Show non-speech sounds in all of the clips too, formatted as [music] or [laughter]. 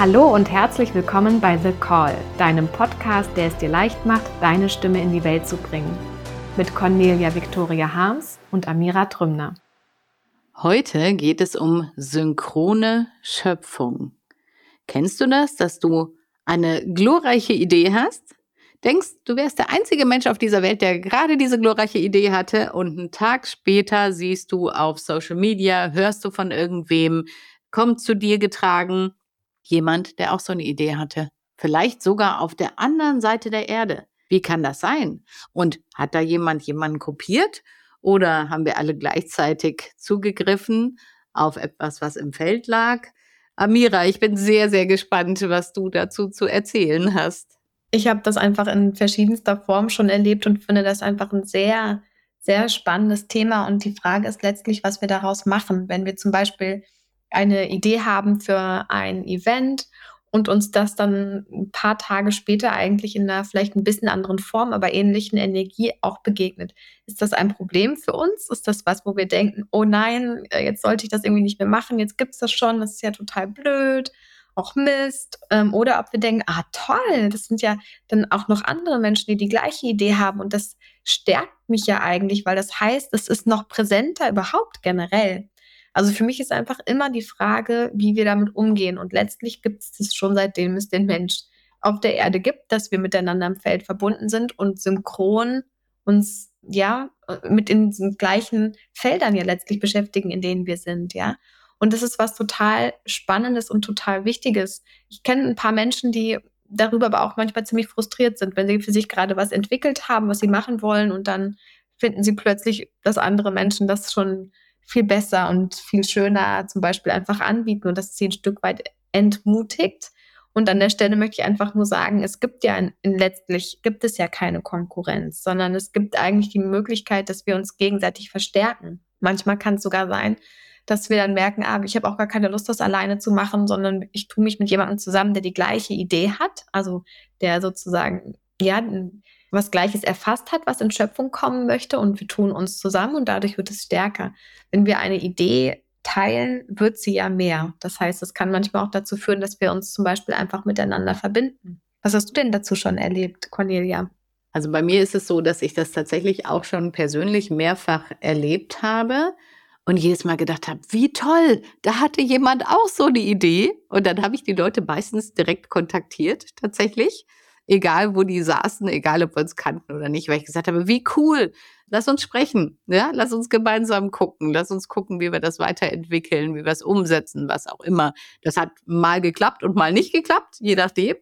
Hallo und herzlich willkommen bei The Call, deinem Podcast, der es dir leicht macht, deine Stimme in die Welt zu bringen. Mit Cornelia Victoria Harms und Amira Trümner. Heute geht es um synchrone Schöpfung. Kennst du das, dass du eine glorreiche Idee hast? Denkst, du wärst der einzige Mensch auf dieser Welt, der gerade diese glorreiche Idee hatte und einen Tag später siehst du auf Social Media, hörst du von irgendwem, kommt zu dir getragen, Jemand, der auch so eine Idee hatte. Vielleicht sogar auf der anderen Seite der Erde. Wie kann das sein? Und hat da jemand jemanden kopiert? Oder haben wir alle gleichzeitig zugegriffen auf etwas, was im Feld lag? Amira, ich bin sehr, sehr gespannt, was du dazu zu erzählen hast. Ich habe das einfach in verschiedenster Form schon erlebt und finde das einfach ein sehr, sehr spannendes Thema. Und die Frage ist letztlich, was wir daraus machen. Wenn wir zum Beispiel eine Idee haben für ein Event und uns das dann ein paar Tage später eigentlich in einer vielleicht ein bisschen anderen Form, aber ähnlichen Energie auch begegnet. Ist das ein Problem für uns? Ist das was, wo wir denken, oh nein, äh, jetzt sollte ich das irgendwie nicht mehr machen, jetzt gibt es das schon, das ist ja total blöd, auch Mist. Ähm, oder ob wir denken, ah toll, das sind ja dann auch noch andere Menschen, die die gleiche Idee haben und das stärkt mich ja eigentlich, weil das heißt, es ist noch präsenter überhaupt generell. Also für mich ist einfach immer die Frage, wie wir damit umgehen. Und letztlich gibt es das schon seitdem es den Mensch auf der Erde gibt, dass wir miteinander im Feld verbunden sind und synchron uns ja mit in den gleichen Feldern ja letztlich beschäftigen, in denen wir sind, ja. Und das ist was total Spannendes und total Wichtiges. Ich kenne ein paar Menschen, die darüber aber auch manchmal ziemlich frustriert sind, wenn sie für sich gerade was entwickelt haben, was sie machen wollen und dann finden sie plötzlich, dass andere Menschen das schon viel besser und viel schöner zum Beispiel einfach anbieten und das sie ein Stück weit entmutigt. Und an der Stelle möchte ich einfach nur sagen, es gibt ja in, in letztlich gibt es ja keine Konkurrenz, sondern es gibt eigentlich die Möglichkeit, dass wir uns gegenseitig verstärken. Manchmal kann es sogar sein, dass wir dann merken, ah, ich habe auch gar keine Lust, das alleine zu machen, sondern ich tue mich mit jemandem zusammen, der die gleiche Idee hat, also der sozusagen ja was Gleiches erfasst hat, was in Schöpfung kommen möchte und wir tun uns zusammen und dadurch wird es stärker. Wenn wir eine Idee teilen, wird sie ja mehr. Das heißt, es kann manchmal auch dazu führen, dass wir uns zum Beispiel einfach miteinander verbinden. Was hast du denn dazu schon erlebt, Cornelia? Also bei mir ist es so, dass ich das tatsächlich auch schon persönlich mehrfach erlebt habe und jedes Mal gedacht habe, wie toll, da hatte jemand auch so eine Idee. Und dann habe ich die Leute meistens direkt kontaktiert, tatsächlich egal wo die saßen, egal ob wir uns kannten oder nicht, weil ich gesagt habe, wie cool, lass uns sprechen, ja, lass uns gemeinsam gucken, lass uns gucken, wie wir das weiterentwickeln, wie wir es umsetzen, was auch immer. Das hat mal geklappt und mal nicht geklappt, je nachdem.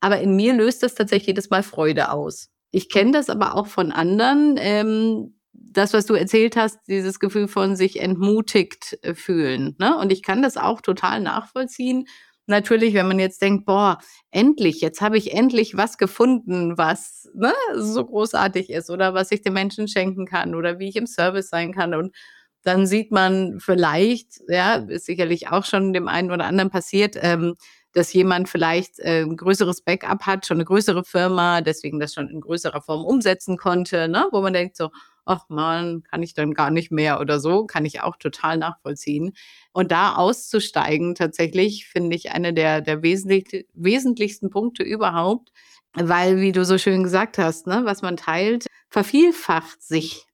Aber in mir löst das tatsächlich jedes Mal Freude aus. Ich kenne das aber auch von anderen. Ähm, das, was du erzählt hast, dieses Gefühl von sich entmutigt äh, fühlen. Ne? Und ich kann das auch total nachvollziehen natürlich, wenn man jetzt denkt, boah, endlich, jetzt habe ich endlich was gefunden, was ne, so großartig ist oder was ich den Menschen schenken kann oder wie ich im Service sein kann. Und dann sieht man vielleicht, ja, ist sicherlich auch schon dem einen oder anderen passiert, ähm, dass jemand vielleicht äh, ein größeres Backup hat, schon eine größere Firma, deswegen das schon in größerer Form umsetzen konnte, ne? wo man denkt so, ach man, kann ich dann gar nicht mehr oder so, kann ich auch total nachvollziehen. Und da auszusteigen, tatsächlich, finde ich eine der, der wesentlich, wesentlichsten Punkte überhaupt, weil, wie du so schön gesagt hast, ne, was man teilt, vervielfacht sich.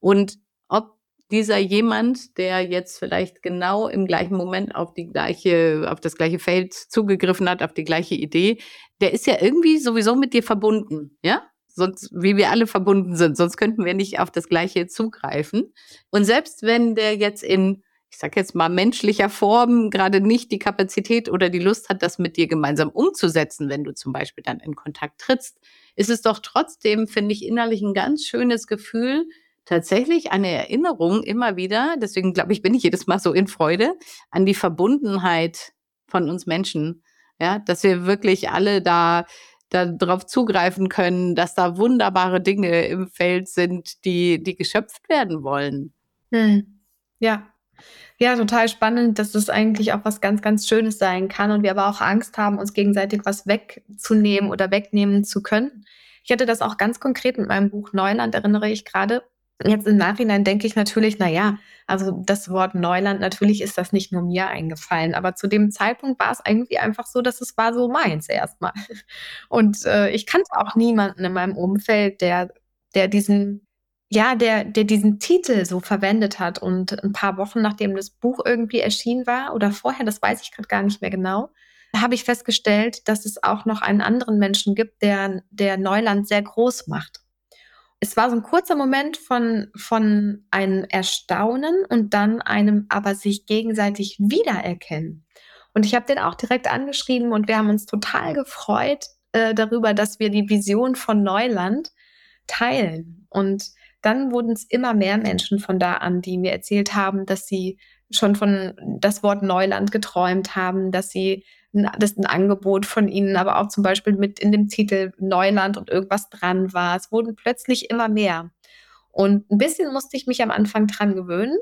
Und ob dieser jemand, der jetzt vielleicht genau im gleichen Moment auf die gleiche, auf das gleiche Feld zugegriffen hat, auf die gleiche Idee, der ist ja irgendwie sowieso mit dir verbunden, ja? Sonst, wie wir alle verbunden sind, sonst könnten wir nicht auf das Gleiche zugreifen. Und selbst wenn der jetzt in, ich sag jetzt mal, menschlicher Form gerade nicht die Kapazität oder die Lust hat, das mit dir gemeinsam umzusetzen, wenn du zum Beispiel dann in Kontakt trittst, ist es doch trotzdem, finde ich, innerlich ein ganz schönes Gefühl, tatsächlich eine Erinnerung immer wieder, deswegen glaube ich, bin ich jedes Mal so in Freude, an die Verbundenheit von uns Menschen. Ja, dass wir wirklich alle da darauf zugreifen können, dass da wunderbare Dinge im Feld sind, die, die geschöpft werden wollen. Hm. Ja. Ja, total spannend, dass das eigentlich auch was ganz, ganz Schönes sein kann und wir aber auch Angst haben, uns gegenseitig was wegzunehmen oder wegnehmen zu können. Ich hatte das auch ganz konkret mit meinem Buch Neuland, erinnere ich gerade. Jetzt im Nachhinein denke ich natürlich, na ja, also das Wort Neuland, natürlich ist das nicht nur mir eingefallen, aber zu dem Zeitpunkt war es irgendwie einfach so, dass es war so meins erstmal. [laughs] Und äh, ich kannte auch niemanden in meinem Umfeld, der, der diesen, ja, der, der diesen Titel so verwendet hat. Und ein paar Wochen nachdem das Buch irgendwie erschienen war oder vorher, das weiß ich gerade gar nicht mehr genau, habe ich festgestellt, dass es auch noch einen anderen Menschen gibt, der, der Neuland sehr groß macht es war so ein kurzer Moment von, von einem Erstaunen und dann einem aber sich gegenseitig wiedererkennen. Und ich habe den auch direkt angeschrieben und wir haben uns total gefreut äh, darüber, dass wir die Vision von Neuland teilen. Und dann wurden es immer mehr Menschen von da an, die mir erzählt haben, dass sie schon von das Wort Neuland geträumt haben, dass sie das ist ein Angebot von ihnen, aber auch zum Beispiel mit in dem Titel Neuland und irgendwas dran war. Es wurden plötzlich immer mehr. Und ein bisschen musste ich mich am Anfang dran gewöhnen.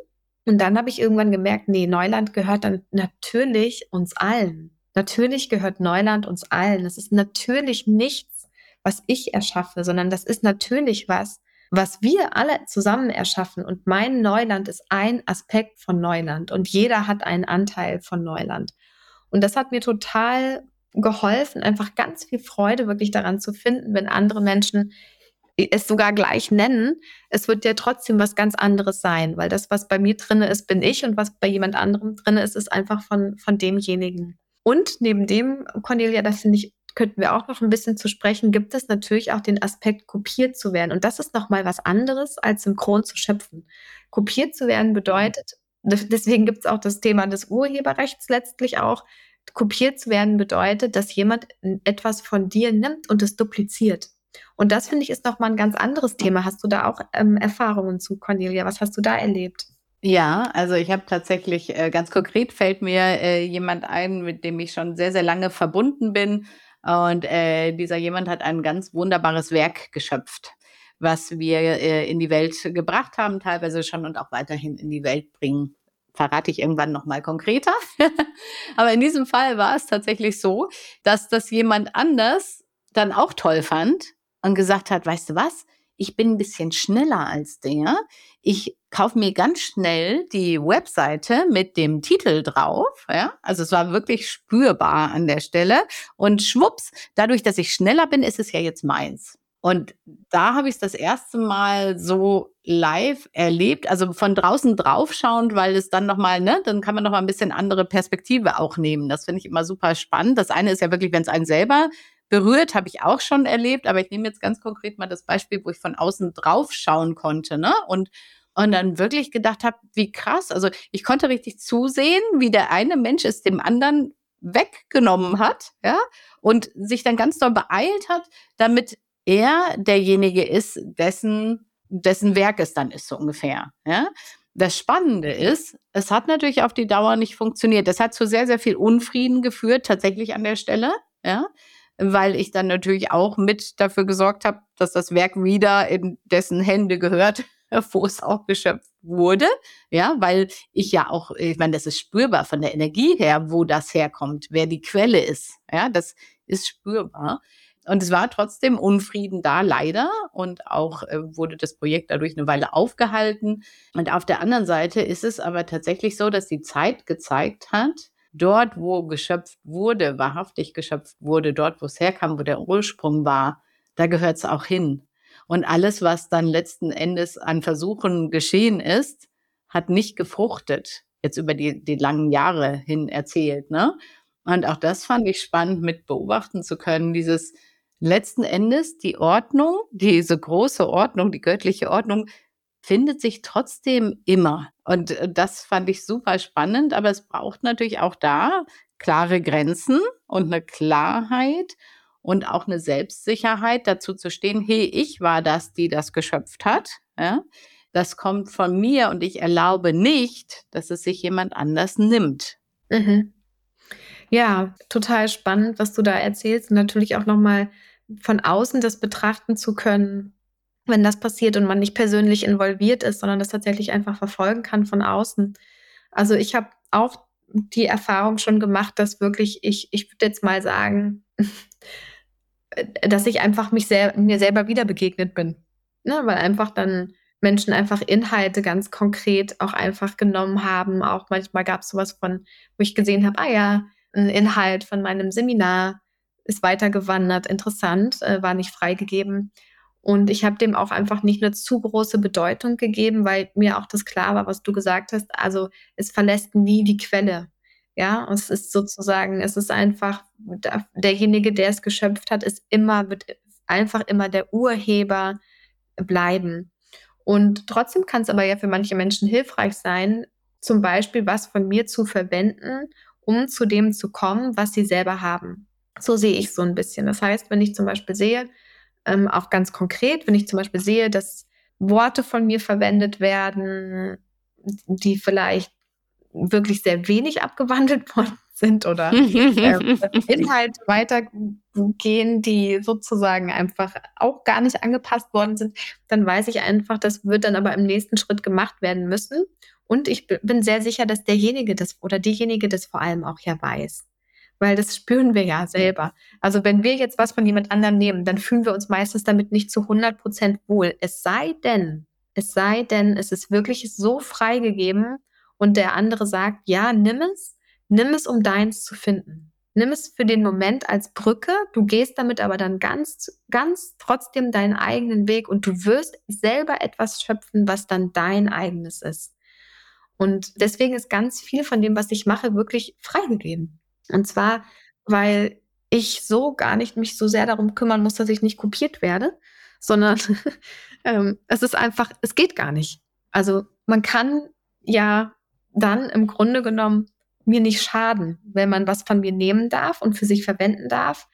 Und dann habe ich irgendwann gemerkt, nee, Neuland gehört dann natürlich uns allen. Natürlich gehört Neuland uns allen. Es ist natürlich nichts, was ich erschaffe, sondern das ist natürlich was, was wir alle zusammen erschaffen. Und mein Neuland ist ein Aspekt von Neuland und jeder hat einen Anteil von Neuland. Und das hat mir total geholfen, einfach ganz viel Freude wirklich daran zu finden, wenn andere Menschen es sogar gleich nennen, es wird ja trotzdem was ganz anderes sein, weil das, was bei mir drin ist, bin ich und was bei jemand anderem drin ist, ist einfach von, von demjenigen. Und neben dem, Cornelia, das finde ich, könnten wir auch noch ein bisschen zu sprechen, gibt es natürlich auch den Aspekt, kopiert zu werden. Und das ist nochmal was anderes, als synchron zu schöpfen. Kopiert zu werden bedeutet, Deswegen gibt es auch das Thema des Urheberrechts letztlich auch. Kopiert zu werden bedeutet, dass jemand etwas von dir nimmt und es dupliziert. Und das finde ich ist nochmal ein ganz anderes Thema. Hast du da auch ähm, Erfahrungen zu, Cornelia? Was hast du da erlebt? Ja, also ich habe tatsächlich, äh, ganz konkret fällt mir äh, jemand ein, mit dem ich schon sehr, sehr lange verbunden bin. Und äh, dieser jemand hat ein ganz wunderbares Werk geschöpft was wir äh, in die Welt gebracht haben, teilweise schon und auch weiterhin in die Welt bringen. Verrate ich irgendwann nochmal konkreter. [laughs] Aber in diesem Fall war es tatsächlich so, dass das jemand anders dann auch toll fand und gesagt hat, weißt du was? Ich bin ein bisschen schneller als der. Ich kaufe mir ganz schnell die Webseite mit dem Titel drauf. Ja? Also es war wirklich spürbar an der Stelle. Und schwupps, dadurch, dass ich schneller bin, ist es ja jetzt meins. Und da habe ich es das erste Mal so live erlebt, also von draußen draufschauend, weil es dann nochmal, ne, dann kann man nochmal ein bisschen andere Perspektive auch nehmen. Das finde ich immer super spannend. Das eine ist ja wirklich, wenn es einen selber berührt, habe ich auch schon erlebt, aber ich nehme jetzt ganz konkret mal das Beispiel, wo ich von außen draufschauen konnte, ne? Und und dann wirklich gedacht habe, wie krass. Also ich konnte richtig zusehen, wie der eine Mensch es dem anderen weggenommen hat, ja, und sich dann ganz doll beeilt hat, damit er derjenige ist, dessen, dessen Werk es dann ist, so ungefähr. Ja? Das Spannende ist, es hat natürlich auf die Dauer nicht funktioniert. Das hat zu sehr, sehr viel Unfrieden geführt, tatsächlich an der Stelle, ja, weil ich dann natürlich auch mit dafür gesorgt habe, dass das Werk wieder in dessen Hände gehört, [laughs] wo es auch geschöpft wurde, ja, weil ich ja auch, ich meine, das ist spürbar von der Energie her, wo das herkommt, wer die Quelle ist, ja, das ist spürbar. Und es war trotzdem Unfrieden da, leider. Und auch äh, wurde das Projekt dadurch eine Weile aufgehalten. Und auf der anderen Seite ist es aber tatsächlich so, dass die Zeit gezeigt hat, dort, wo geschöpft wurde, wahrhaftig geschöpft wurde, dort, wo es herkam, wo der Ursprung war, da gehört es auch hin. Und alles, was dann letzten Endes an Versuchen geschehen ist, hat nicht gefruchtet, jetzt über die, die langen Jahre hin erzählt. Ne? Und auch das fand ich spannend mit beobachten zu können, dieses, letzten Endes die Ordnung, diese große Ordnung, die göttliche Ordnung, findet sich trotzdem immer. Und äh, das fand ich super spannend, aber es braucht natürlich auch da klare Grenzen und eine Klarheit und auch eine Selbstsicherheit dazu zu stehen, hey, ich war das, die das geschöpft hat. Ja? Das kommt von mir und ich erlaube nicht, dass es sich jemand anders nimmt. Mhm. Ja, total spannend, was du da erzählst und natürlich auch nochmal von außen das betrachten zu können, wenn das passiert und man nicht persönlich involviert ist, sondern das tatsächlich einfach verfolgen kann von außen. Also ich habe auch die Erfahrung schon gemacht, dass wirklich ich, ich würde jetzt mal sagen, [laughs] dass ich einfach mich sel mir selber wieder begegnet bin. Ne? Weil einfach dann Menschen einfach Inhalte ganz konkret auch einfach genommen haben. Auch manchmal gab es sowas von, wo ich gesehen habe, ah ja, ein Inhalt von meinem Seminar ist weitergewandert, interessant, äh, war nicht freigegeben. Und ich habe dem auch einfach nicht eine zu große Bedeutung gegeben, weil mir auch das klar war, was du gesagt hast. Also es verlässt nie die Quelle. Ja, es ist sozusagen, es ist einfach derjenige, der es geschöpft hat, ist immer, wird einfach immer der Urheber bleiben. Und trotzdem kann es aber ja für manche Menschen hilfreich sein, zum Beispiel was von mir zu verwenden, um zu dem zu kommen, was sie selber haben. So sehe ich so ein bisschen. Das heißt, wenn ich zum Beispiel sehe, ähm, auch ganz konkret, wenn ich zum Beispiel sehe, dass Worte von mir verwendet werden, die vielleicht wirklich sehr wenig abgewandelt [laughs] worden sind oder [laughs] äh, Inhalte weitergehen, die sozusagen einfach auch gar nicht angepasst worden sind, dann weiß ich einfach, das wird dann aber im nächsten Schritt gemacht werden müssen. Und ich bin sehr sicher, dass derjenige das oder diejenige das vor allem auch ja weiß. Weil das spüren wir ja selber. Also wenn wir jetzt was von jemand anderem nehmen, dann fühlen wir uns meistens damit nicht zu 100 Prozent wohl. Es sei denn, es sei denn, es ist wirklich so freigegeben und der andere sagt, ja, nimm es, Nimm es, um deins zu finden. Nimm es für den Moment als Brücke. Du gehst damit aber dann ganz, ganz trotzdem deinen eigenen Weg und du wirst selber etwas schöpfen, was dann dein eigenes ist. Und deswegen ist ganz viel von dem, was ich mache, wirklich freigegeben. Und zwar, weil ich so gar nicht mich so sehr darum kümmern muss, dass ich nicht kopiert werde, sondern [laughs] ähm, es ist einfach, es geht gar nicht. Also man kann ja dann im Grunde genommen mir nicht schaden, wenn man was von mir nehmen darf und für sich verwenden darf,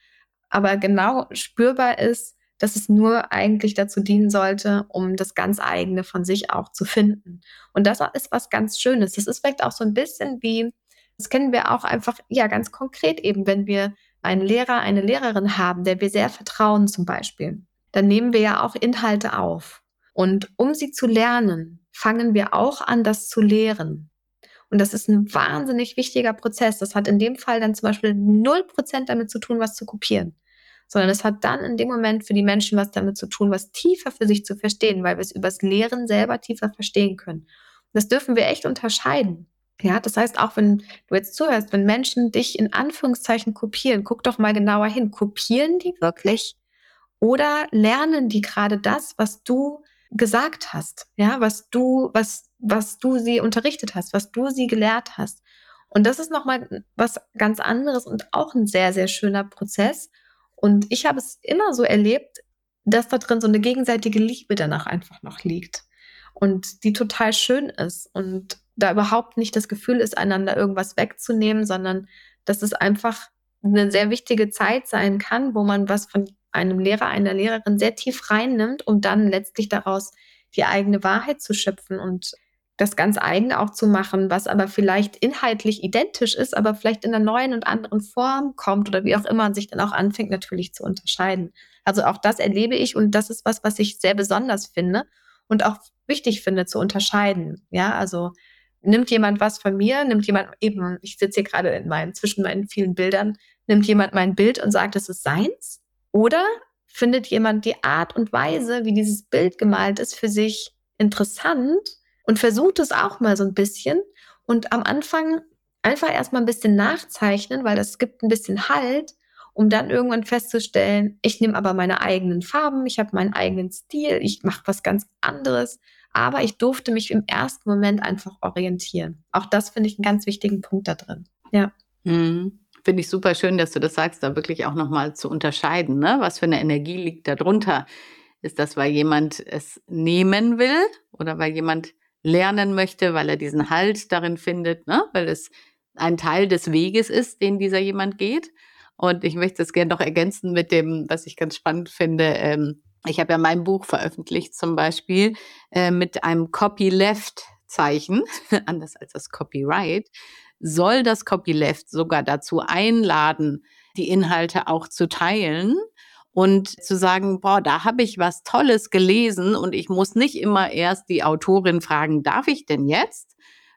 aber genau spürbar ist, dass es nur eigentlich dazu dienen sollte, um das ganz eigene von sich auch zu finden. Und das ist was ganz Schönes. Das ist vielleicht auch so ein bisschen wie, das kennen wir auch einfach, ja, ganz konkret eben, wenn wir einen Lehrer, eine Lehrerin haben, der wir sehr vertrauen zum Beispiel, dann nehmen wir ja auch Inhalte auf. Und um sie zu lernen, fangen wir auch an, das zu lehren. Und das ist ein wahnsinnig wichtiger Prozess. Das hat in dem Fall dann zum Beispiel 0% damit zu tun, was zu kopieren. Sondern es hat dann in dem Moment für die Menschen was damit zu tun, was tiefer für sich zu verstehen, weil wir es übers Lehren selber tiefer verstehen können. Das dürfen wir echt unterscheiden. Ja, das heißt, auch wenn du jetzt zuhörst, wenn Menschen dich in Anführungszeichen kopieren, guck doch mal genauer hin. Kopieren die wirklich? Oder lernen die gerade das, was du gesagt hast? Ja, was du, was was du sie unterrichtet hast, was du sie gelehrt hast. Und das ist nochmal was ganz anderes und auch ein sehr, sehr schöner Prozess. Und ich habe es immer so erlebt, dass da drin so eine gegenseitige Liebe danach einfach noch liegt. Und die total schön ist. Und da überhaupt nicht das Gefühl ist, einander irgendwas wegzunehmen, sondern dass es einfach eine sehr wichtige Zeit sein kann, wo man was von einem Lehrer, einer Lehrerin sehr tief reinnimmt, um dann letztlich daraus die eigene Wahrheit zu schöpfen und das ganz eigene auch zu machen, was aber vielleicht inhaltlich identisch ist, aber vielleicht in einer neuen und anderen Form kommt oder wie auch immer und sich dann auch anfängt natürlich zu unterscheiden. Also auch das erlebe ich und das ist was, was ich sehr besonders finde und auch wichtig finde zu unterscheiden. Ja, also nimmt jemand was von mir, nimmt jemand eben, ich sitze hier gerade in meinen, zwischen meinen vielen Bildern, nimmt jemand mein Bild und sagt, es ist seins? Oder findet jemand die Art und Weise, wie dieses Bild gemalt ist, für sich interessant und versucht es auch mal so ein bisschen und am Anfang einfach erstmal ein bisschen nachzeichnen, weil das gibt ein bisschen Halt, um dann irgendwann festzustellen, ich nehme aber meine eigenen Farben, ich habe meinen eigenen Stil, ich mache was ganz anderes, aber ich durfte mich im ersten Moment einfach orientieren. Auch das finde ich einen ganz wichtigen Punkt da drin. Ja. Mhm. Finde ich super schön, dass du das sagst, da wirklich auch nochmal zu unterscheiden, ne? Was für eine Energie liegt da drunter? Ist das, weil jemand es nehmen will oder weil jemand lernen möchte, weil er diesen Halt darin findet, ne? weil es ein Teil des Weges ist, den dieser jemand geht. Und ich möchte es gerne noch ergänzen mit dem, was ich ganz spannend finde. Ähm, ich habe ja mein Buch veröffentlicht zum Beispiel äh, mit einem Copyleft-Zeichen, [laughs] anders als das Copyright, soll das Copyleft sogar dazu einladen, die Inhalte auch zu teilen und zu sagen, boah, da habe ich was Tolles gelesen und ich muss nicht immer erst die Autorin fragen, darf ich denn jetzt?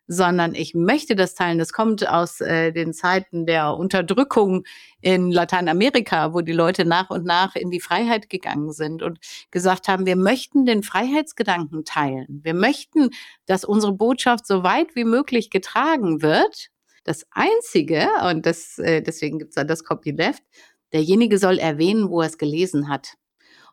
Sondern ich möchte das teilen. Das kommt aus äh, den Zeiten der Unterdrückung in Lateinamerika, wo die Leute nach und nach in die Freiheit gegangen sind und gesagt haben, wir möchten den Freiheitsgedanken teilen. Wir möchten, dass unsere Botschaft so weit wie möglich getragen wird. Das Einzige, und das, äh, deswegen gibt es da das Copyleft, derjenige soll erwähnen, wo er es gelesen hat.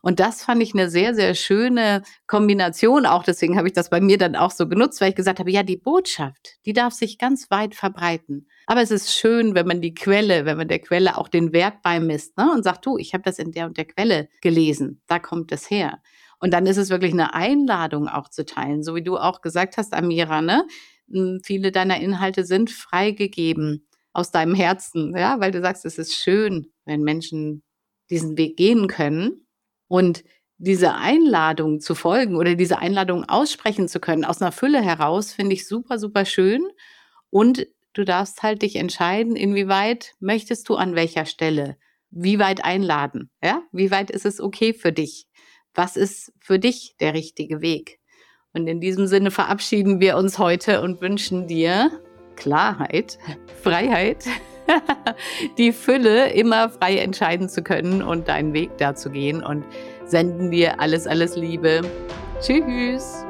Und das fand ich eine sehr, sehr schöne Kombination. Auch deswegen habe ich das bei mir dann auch so genutzt, weil ich gesagt habe, ja, die Botschaft, die darf sich ganz weit verbreiten. Aber es ist schön, wenn man die Quelle, wenn man der Quelle auch den Wert beimisst ne? und sagt, du, ich habe das in der und der Quelle gelesen, da kommt es her. Und dann ist es wirklich eine Einladung auch zu teilen, so wie du auch gesagt hast, Amira, ne? Hm, viele deiner Inhalte sind freigegeben aus deinem Herzen, ja, weil du sagst, es ist schön, wenn Menschen diesen Weg gehen können. Und diese Einladung zu folgen oder diese Einladung aussprechen zu können aus einer Fülle heraus, finde ich super, super schön. Und du darfst halt dich entscheiden, inwieweit möchtest du an welcher Stelle, wie weit einladen, ja? Wie weit ist es okay für dich? Was ist für dich der richtige Weg? Und in diesem Sinne verabschieden wir uns heute und wünschen dir Klarheit, Freiheit [laughs] die Fülle immer frei entscheiden zu können und deinen Weg da zu gehen und senden dir alles, alles Liebe. Tschüss.